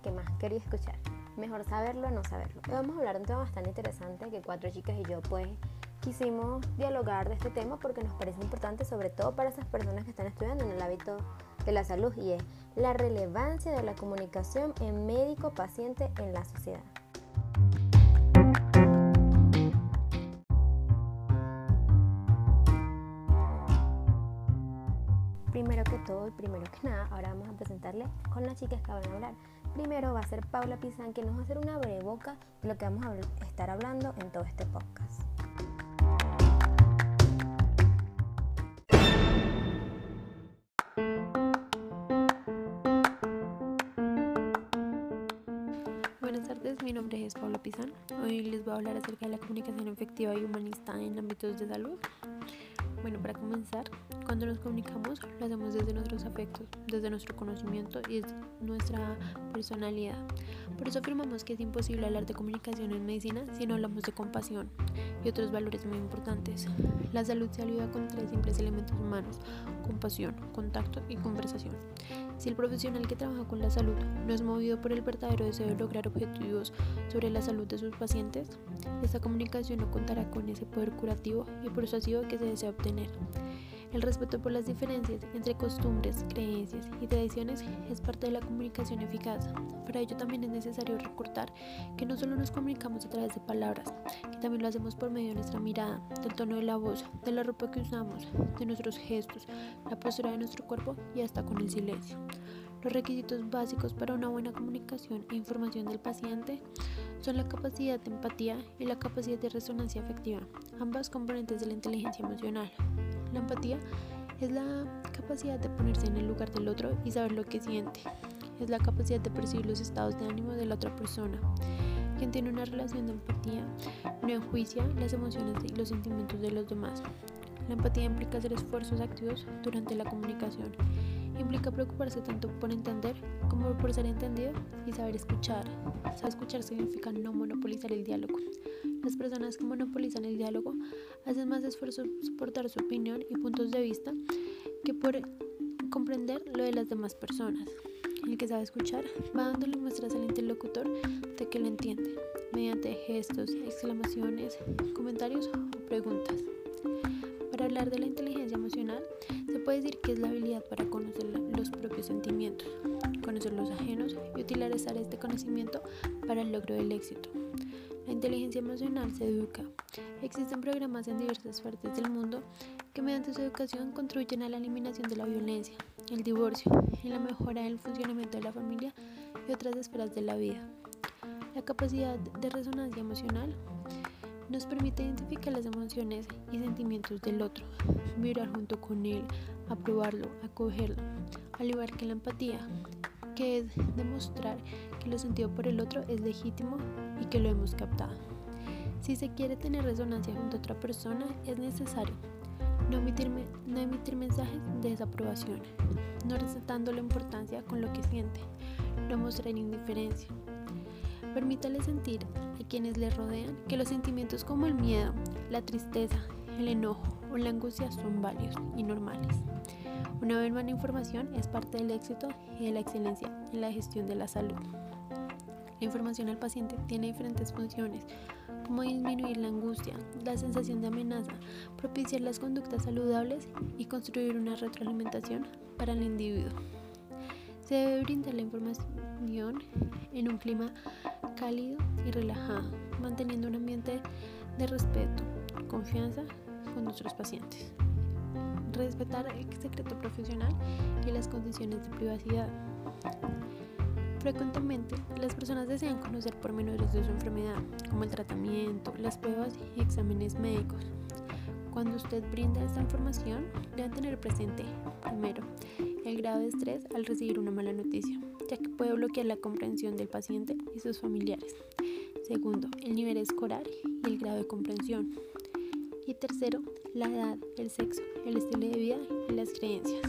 que más quería escuchar. Mejor saberlo o no saberlo. Hoy vamos a hablar de un tema bastante interesante que cuatro chicas y yo pues quisimos dialogar de este tema porque nos parece importante sobre todo para esas personas que están estudiando en el hábito de la salud y es la relevancia de la comunicación en médico-paciente en la sociedad. Primero que todo y primero que nada, ahora vamos a presentarle con las chicas que van a hablar. Primero va a ser Paula Pizán, que nos va a hacer una breve boca de lo que vamos a estar hablando en todo este podcast. Buenas tardes, mi nombre es Paula Pizán. Hoy les voy a hablar acerca de la comunicación efectiva y humanista en ámbitos de salud. Bueno, para comenzar, cuando nos comunicamos lo hacemos desde nuestros afectos, desde nuestro conocimiento y desde nuestra personalidad. Por eso afirmamos que es imposible hablar de comunicación en medicina si no hablamos de compasión y otros valores muy importantes. La salud se ayuda con tres simples elementos humanos, compasión, contacto y conversación. Si el profesional que trabaja con la salud no es movido por el verdadero deseo de lograr objetivos sobre la salud de sus pacientes, esta comunicación no contará con ese poder curativo y persuasivo que se desea obtener. El respeto por las diferencias entre costumbres, creencias y tradiciones es parte de la comunicación eficaz. Para ello también es necesario recordar que no solo nos comunicamos a través de palabras, que también lo hacemos por medio de nuestra mirada, del tono de la voz, de la ropa que usamos, de nuestros gestos, la postura de nuestro cuerpo y hasta con el silencio. Los requisitos básicos para una buena comunicación e información del paciente son la capacidad de empatía y la capacidad de resonancia afectiva, ambas componentes de la inteligencia emocional. La empatía es la capacidad de ponerse en el lugar del otro y saber lo que siente. Es la capacidad de percibir los estados de ánimo de la otra persona. Quien tiene una relación de empatía no enjuicia las emociones y los sentimientos de los demás. La empatía implica hacer esfuerzos activos durante la comunicación. Implica preocuparse tanto por entender como por ser entendido y saber escuchar. Saber escuchar significa no monopolizar el diálogo. Las personas que monopolizan el diálogo hacen más esfuerzo por soportar su opinión y puntos de vista que por comprender lo de las demás personas. El que sabe escuchar va dándole muestras al interlocutor de que lo entiende, mediante gestos, exclamaciones, comentarios o preguntas. Para hablar de la inteligencia emocional, puede decir que es la habilidad para conocer los propios sentimientos, conocer los ajenos y utilizar este conocimiento para el logro del éxito. La inteligencia emocional se educa. Existen programas en diversas partes del mundo que mediante su educación contribuyen a la eliminación de la violencia, el divorcio y la mejora del funcionamiento de la familia y otras esferas de la vida. La capacidad de resonancia emocional nos permite identificar las emociones y sentimientos del otro, vibrar junto con él, aprobarlo, acogerlo, al igual que la empatía, que es demostrar que lo sentido por el otro es legítimo y que lo hemos captado. Si se quiere tener resonancia junto a otra persona, es necesario no emitir, no emitir mensajes de desaprobación, no resaltando la importancia con lo que siente, no mostrar indiferencia. Permítale sentir a quienes le rodean que los sentimientos como el miedo, la tristeza, el enojo o la angustia son válidos y normales. Una buena información es parte del éxito y de la excelencia en la gestión de la salud. La información al paciente tiene diferentes funciones, como disminuir la angustia, la sensación de amenaza, propiciar las conductas saludables y construir una retroalimentación para el individuo. Se debe brindar la información en un clima cálido y relajado, manteniendo un ambiente de respeto, confianza con nuestros pacientes respetar el secreto profesional y las condiciones de privacidad. Frecuentemente, las personas desean conocer pormenores de su enfermedad, como el tratamiento, las pruebas y exámenes médicos. Cuando usted brinda esta información, debe tener presente, primero, el grado de estrés al recibir una mala noticia, ya que puede bloquear la comprensión del paciente y sus familiares. Segundo, el nivel escolar y el grado de comprensión. Y tercero, la edad, el sexo, el estilo de vida y las creencias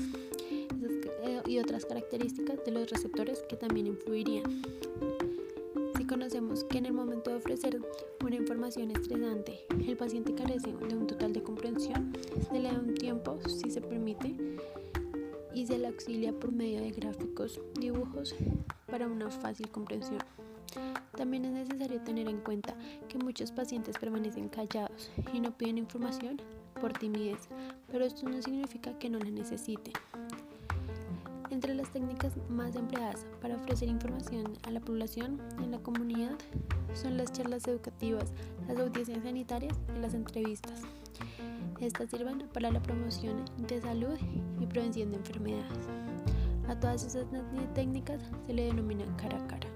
eh, y otras características de los receptores que también influirían. Si conocemos que en el momento de ofrecer una información estresante el paciente carece de un total de comprensión, se le da un tiempo, si se permite, y se le auxilia por medio de gráficos, dibujos para una fácil comprensión. También es necesario tener en cuenta que muchos pacientes permanecen callados y no piden información por timidez, pero esto no significa que no la necesiten. Entre las técnicas más empleadas para ofrecer información a la población en la comunidad son las charlas educativas, las audiencias sanitarias y las entrevistas. Estas sirven para la promoción de salud y prevención de enfermedades. A todas esas técnicas se le denomina cara a cara.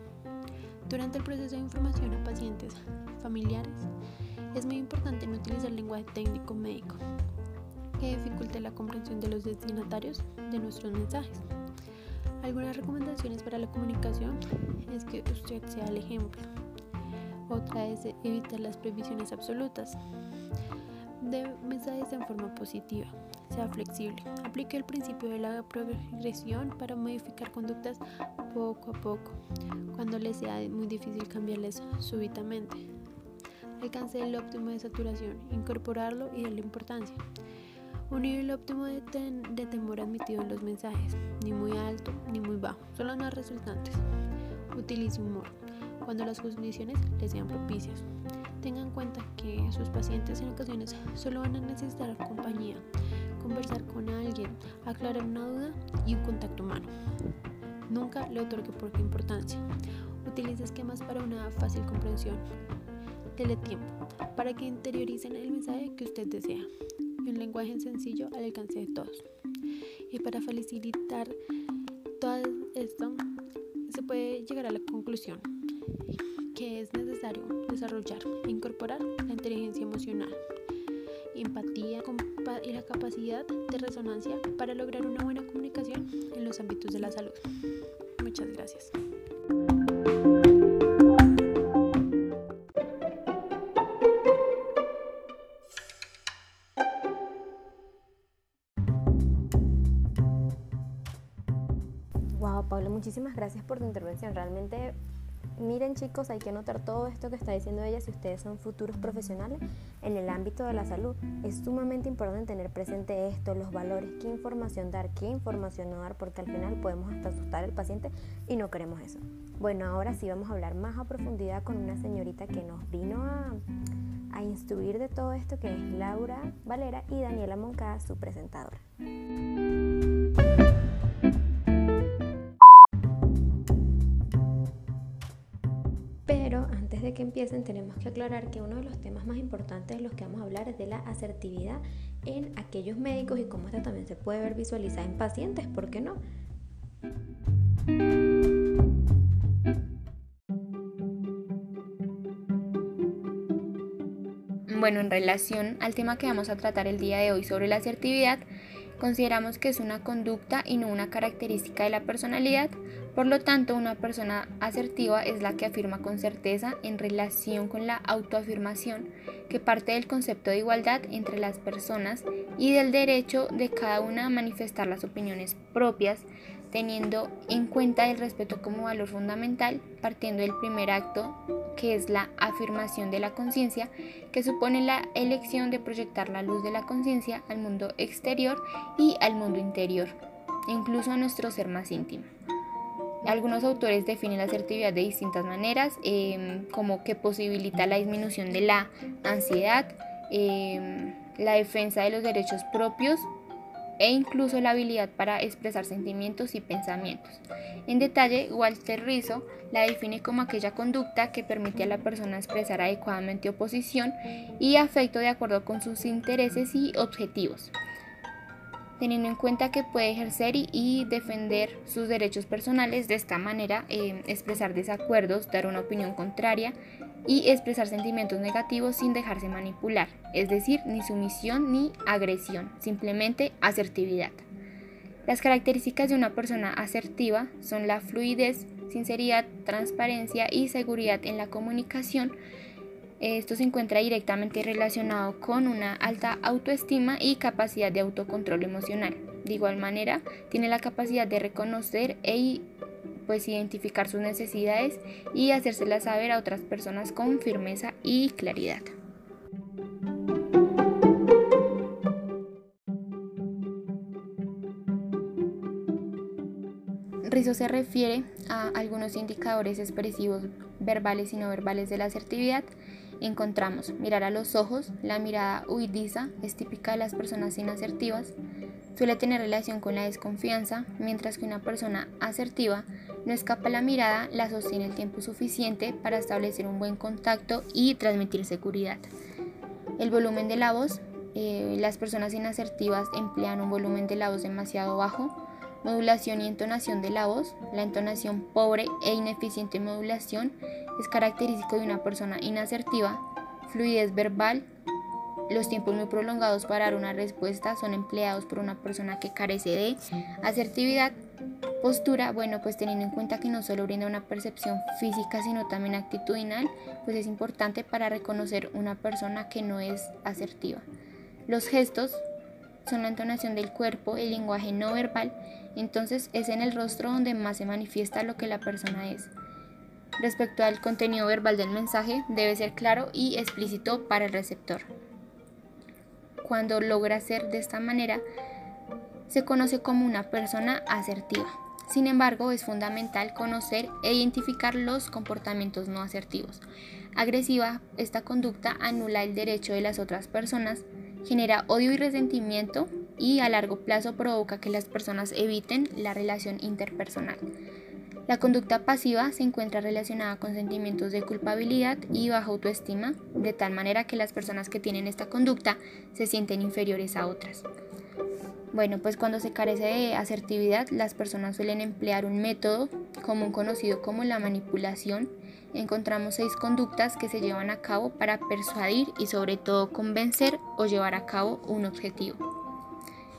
Durante el proceso de información a pacientes familiares, es muy importante no utilizar lenguaje técnico médico que dificulte la comprensión de los destinatarios de nuestros mensajes. Algunas recomendaciones para la comunicación es que usted sea el ejemplo. Otra es evitar las previsiones absolutas. De mensajes en forma positiva. Sea flexible. Aplique el principio de la progresión para modificar conductas poco a poco, cuando le sea muy difícil cambiarles súbitamente. Alcance el óptimo de saturación, incorporarlo y darle importancia. Un nivel óptimo de, temor admitido en los mensajes, ni muy alto ni muy bajo, los más resultantes. Utilice humor cuando las condiciones le sean propicias. Tenga en cuenta que sus pacientes en ocasiones solo van a necesitar compañía, conversar con alguien, aclarar una duda y un contacto humano. Nunca le otorgue poca importancia. Utilice esquemas para una fácil comprensión. Dele tiempo para que interioricen el mensaje que usted desea y un lenguaje sencillo al alcance de todos. Y para facilitar todo esto, se puede llegar a la conclusión que es necesario desarrollar e incorporar la inteligencia emocional, empatía y la capacidad de resonancia para lograr una buena comunicación en los ámbitos de la salud. Muchas gracias. Pablo, muchísimas gracias por tu intervención. Realmente, miren chicos, hay que anotar todo esto que está diciendo ella si ustedes son futuros profesionales en el ámbito de la salud. Es sumamente importante tener presente esto, los valores, qué información dar, qué información no dar, porque al final podemos hasta asustar al paciente y no queremos eso. Bueno, ahora sí vamos a hablar más a profundidad con una señorita que nos vino a, instruir de todo esto, que es Laura Valera y Daniela Moncada, su presentadora. Que empiecen tenemos que aclarar que uno de los temas más importantes de los que vamos a hablar es de la asertividad en aquellos médicos y cómo esta también se puede ver visualizada en pacientes, ¿por qué no? Bueno, en relación al tema que vamos a tratar el día de hoy sobre la asertividad, consideramos que es una conducta y no una característica de la personalidad, por lo tanto una persona asertiva es la que afirma con certeza en relación con la autoafirmación, que parte del concepto de igualdad entre las personas y del derecho de cada una a manifestar las opiniones propias, teniendo en cuenta el respeto como valor fundamental, partiendo del primer acto que es la afirmación de la conciencia, que supone la elección de proyectar la luz de la conciencia al mundo exterior y al mundo interior, incluso a nuestro ser más íntimo. Algunos autores definen la asertividad de distintas maneras, em, como que posibilita la disminución de la ansiedad, em, la defensa de los derechos propios e incluso la habilidad para expresar sentimientos y pensamientos. En detalle, Walter Rizzo la define como aquella conducta que permite a la persona expresar adecuadamente oposición y afecto de acuerdo con sus intereses y objetivos teniendo en cuenta que puede ejercer y, defender sus derechos personales de esta manera, eh, expresar desacuerdos, dar una opinión contraria y expresar sentimientos negativos sin dejarse manipular, es decir, ni sumisión ni agresión, simplemente asertividad. Las características de una persona asertiva son la fluidez, sinceridad, transparencia y seguridad en la comunicación, esto se encuentra directamente relacionado con una alta autoestima y capacidad de autocontrol emocional. De igual manera, tiene la capacidad de reconocer e pues identificar sus necesidades y hacérselas saber a otras personas con firmeza y claridad. eso se refiere a algunos indicadores expresivos verbales y no verbales de la asertividad. Encontramos mirar a los ojos, la mirada huidiza es típica de las personas inasertivas, suele tener relación con la desconfianza, mientras que una persona asertiva no escapa la mirada, la sostiene el tiempo suficiente para establecer un buen contacto y transmitir seguridad. El volumen de la voz, eh, las personas inasertivas emplean un volumen de la voz demasiado bajo, modulación y entonación de la voz. La entonación pobre e ineficiente modulación es característico de una persona inasertiva. Fluidez verbal. Los tiempos muy prolongados para dar una respuesta son empleados por una persona que carece de asertividad. Postura, bueno, pues teniendo en cuenta que no solo brinda una percepción física, sino también actitudinal, pues es importante para reconocer una persona que no es asertiva. Los gestos son la entonación del cuerpo, el lenguaje no verbal, entonces es en el rostro donde más se manifiesta lo que la persona es. Respecto al contenido verbal del mensaje, debe ser claro y explícito para el receptor. Cuando logra ser de esta manera, se conoce como una persona asertiva. Sin embargo, es fundamental conocer e identificar los comportamientos no asertivos. Agresiva, esta conducta anula el derecho de las otras personas, genera odio y resentimiento y a largo plazo provoca que las personas eviten la relación interpersonal. La conducta pasiva se encuentra relacionada con sentimientos de culpabilidad y baja autoestima, de tal manera que las personas que tienen esta conducta se sienten inferiores a otras. Bueno, pues cuando se carece de asertividad, las personas suelen emplear un método común conocido como la manipulación. Encontramos seis conductas que se llevan a cabo para persuadir y sobre todo convencer o llevar a cabo un objetivo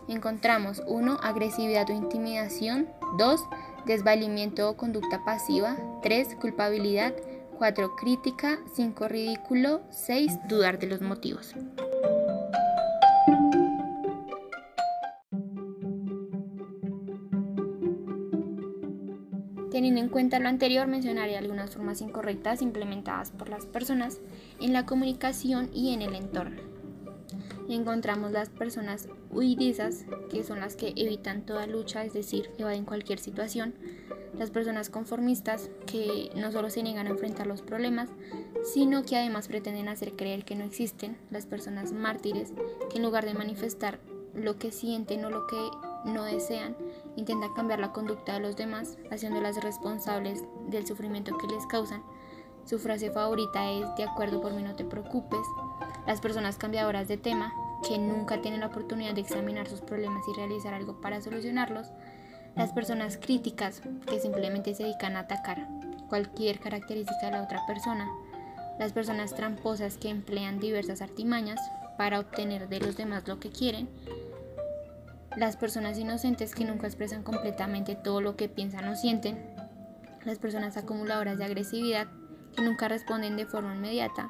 encontramos 1. Agresividad o intimidación, 2. Desvalimiento o conducta pasiva, 3. Culpabilidad, 4. Crítica, 5. Ridículo, 6. Dudar de los motivos. Teniendo en cuenta lo anterior, mencionaré algunas formas incorrectas implementadas por las personas en la comunicación y en el entorno encontramos las personas huidizas, que son las que evitan toda lucha, es decir, evaden cualquier situación. Las personas conformistas, que no solo se niegan a enfrentar los problemas, sino que además pretenden hacer creer que no existen. Las personas mártires, que en lugar de manifestar lo que sienten o lo que no desean, intentan cambiar la conducta de los demás, haciéndolas responsables del sufrimiento que les causan. Su frase favorita es, de acuerdo por mí no te preocupes. Las personas cambiadoras de tema, que nunca tienen la oportunidad de examinar sus problemas y realizar algo para solucionarlos. Las personas críticas, que simplemente se dedican a atacar cualquier característica de la otra persona. Las personas tramposas que emplean diversas artimañas para obtener de los demás lo que quieren. Las personas inocentes que nunca expresan completamente todo lo que piensan o sienten. Las personas acumuladoras de agresividad que nunca responden de forma inmediata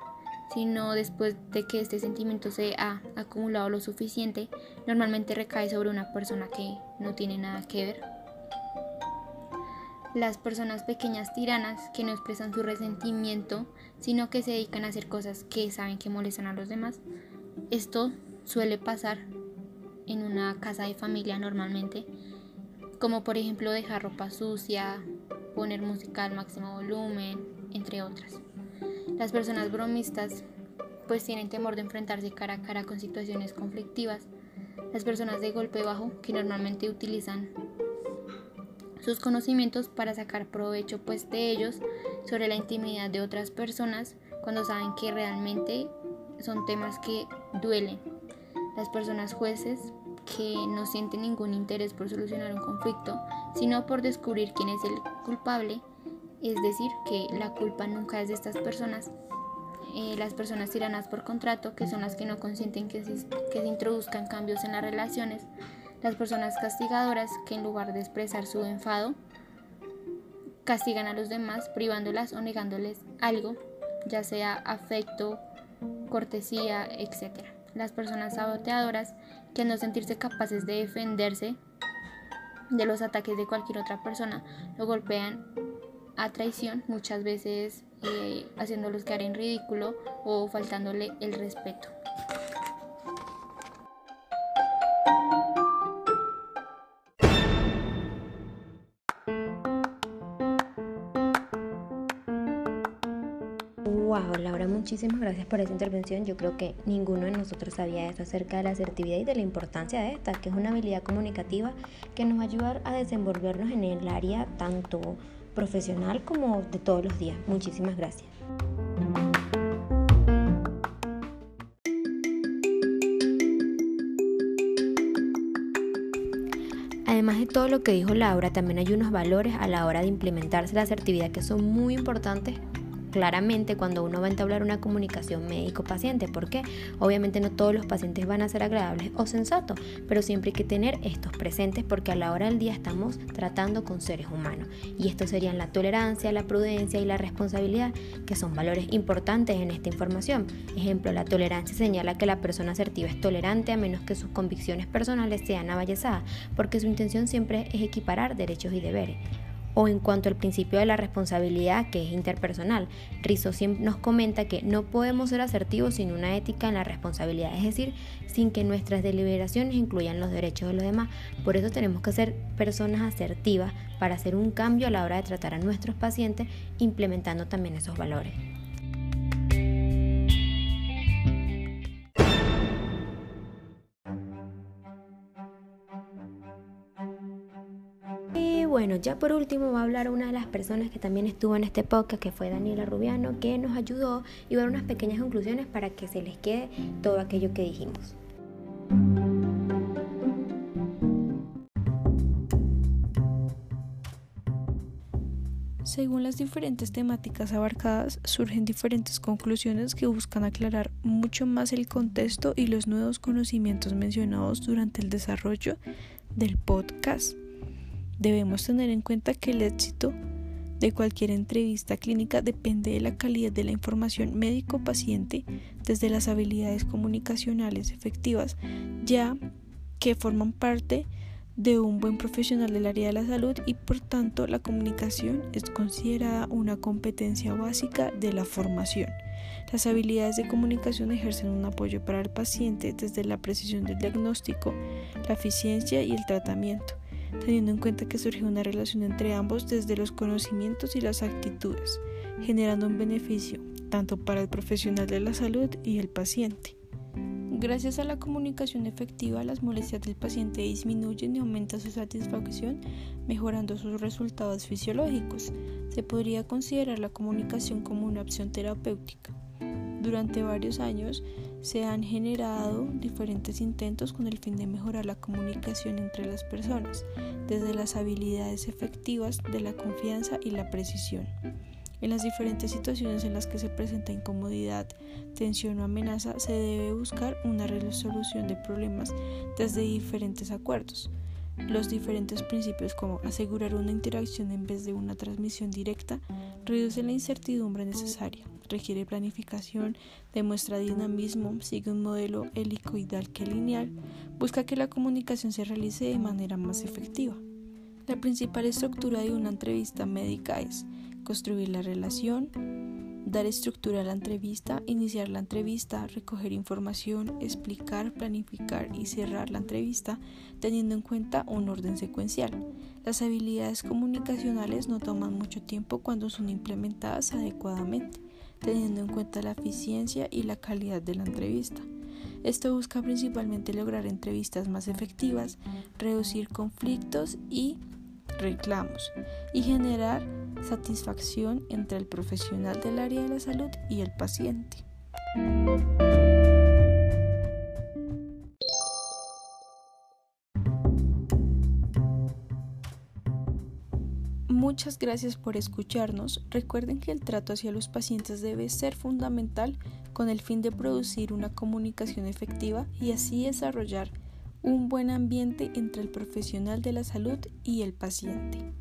sino después de que este sentimiento se ha acumulado lo suficiente, normalmente recae sobre una persona que no tiene nada que ver. Las personas pequeñas tiranas que no expresan su resentimiento, sino que se dedican a hacer cosas que saben que molestan a los demás. Esto suele pasar en una casa de familia normalmente, como por ejemplo dejar ropa sucia, poner música al máximo volumen, entre otras. Las personas bromistas pues tienen temor de enfrentarse cara a cara con situaciones conflictivas. Las personas de golpe bajo que normalmente utilizan sus conocimientos para sacar provecho pues de ellos sobre la intimidad de otras personas cuando saben que realmente son temas que duelen. Las personas jueces que no sienten ningún interés por solucionar un conflicto, sino por descubrir quién es el culpable es decir, que la culpa nunca es de estas personas. Eh, las personas tiranas por contrato, que son las que no consienten que se, que se introduzcan cambios en las relaciones. Las personas castigadoras, que en lugar de expresar su enfado, castigan a los demás privándolas o negándoles algo, ya sea afecto, cortesía, etc. Las personas saboteadoras, que no sentirse capaces de defenderse de los ataques de cualquier otra persona, lo golpean a traición, muchas veces eh, haciéndolos quedar en ridículo o faltándole el respeto. Laura, muchísimas gracias por esa intervención. Yo creo que ninguno de nosotros sabía eso acerca de la asertividad y de la importancia de esta, que es una habilidad comunicativa que nos va a ayudar a desenvolvernos en el área tanto profesional como de todos los días. Muchísimas gracias. Además de todo lo que dijo Laura, también hay unos valores a la hora de implementarse la asertividad que son muy importantes claramente cuando uno va a entablar una comunicación médico-paciente. porque Obviamente no todos los pacientes van a ser agradables o sensatos, pero siempre hay que tener estos presentes porque a la hora del día estamos tratando con seres humanos. Y estos serían la tolerancia, la prudencia y la responsabilidad, que son valores importantes en esta información. Ejemplo, la tolerancia señala que la persona asertiva es tolerante a menos que sus convicciones personales sean avallazadas, porque su intención siempre es equiparar derechos y deberes o en cuanto al principio de la responsabilidad que es interpersonal. Rizzo nos comenta que no podemos ser asertivos sin una ética en la responsabilidad, es decir, sin que nuestras deliberaciones incluyan los derechos de los demás. Por eso tenemos que ser personas asertivas para hacer un cambio a la hora de tratar a nuestros pacientes implementando también esos valores. Bueno, ya por último va a hablar una de las personas que también estuvo en este podcast, que fue Daniela Rubiano, que nos ayudó y va a dar unas pequeñas conclusiones para que se les quede todo aquello que dijimos. Según las diferentes temáticas abarcadas, surgen diferentes conclusiones que buscan aclarar mucho más el contexto y los nuevos conocimientos mencionados durante el desarrollo del podcast. Debemos tener en cuenta que el éxito de cualquier entrevista clínica depende de la calidad de la información médico-paciente desde las habilidades comunicacionales efectivas, ya que forman parte de un buen profesional del área de la salud y por tanto la comunicación es considerada una competencia básica de la formación. Las habilidades de comunicación ejercen un apoyo para el paciente desde la precisión del diagnóstico, la eficiencia y el tratamiento teniendo en cuenta que surge una relación entre ambos desde los conocimientos y las actitudes, generando un beneficio tanto para el profesional de la salud y el paciente. Gracias a la comunicación efectiva, las molestias del paciente disminuyen y aumenta su satisfacción, mejorando sus resultados fisiológicos. Se podría considerar la comunicación como una opción terapéutica. Durante varios años, se han generado diferentes intentos con el fin de mejorar la comunicación entre las personas, desde las habilidades efectivas de la confianza y la precisión. En las diferentes situaciones en las que se presenta incomodidad, tensión o amenaza, se debe buscar una resolución de problemas desde diferentes acuerdos. Los diferentes principios como asegurar una interacción en vez de una transmisión directa reducen la incertidumbre necesaria requiere planificación, demuestra dinamismo, sigue un modelo helicoidal que lineal, busca que la comunicación se realice de manera más efectiva. La principal estructura de una entrevista médica es construir la relación, dar estructura a la entrevista, iniciar la entrevista, recoger información, explicar, planificar y cerrar la entrevista teniendo en cuenta un orden secuencial. Las habilidades comunicacionales no toman mucho tiempo cuando son implementadas adecuadamente teniendo en cuenta la eficiencia y la calidad de la entrevista. Esto busca principalmente lograr entrevistas más efectivas, reducir conflictos y reclamos y generar satisfacción entre el profesional del área de la salud y el paciente. Muchas gracias por escucharnos. Recuerden que el trato hacia los pacientes debe ser fundamental con el fin de producir una comunicación efectiva y así desarrollar un buen ambiente entre el profesional de la salud y el paciente.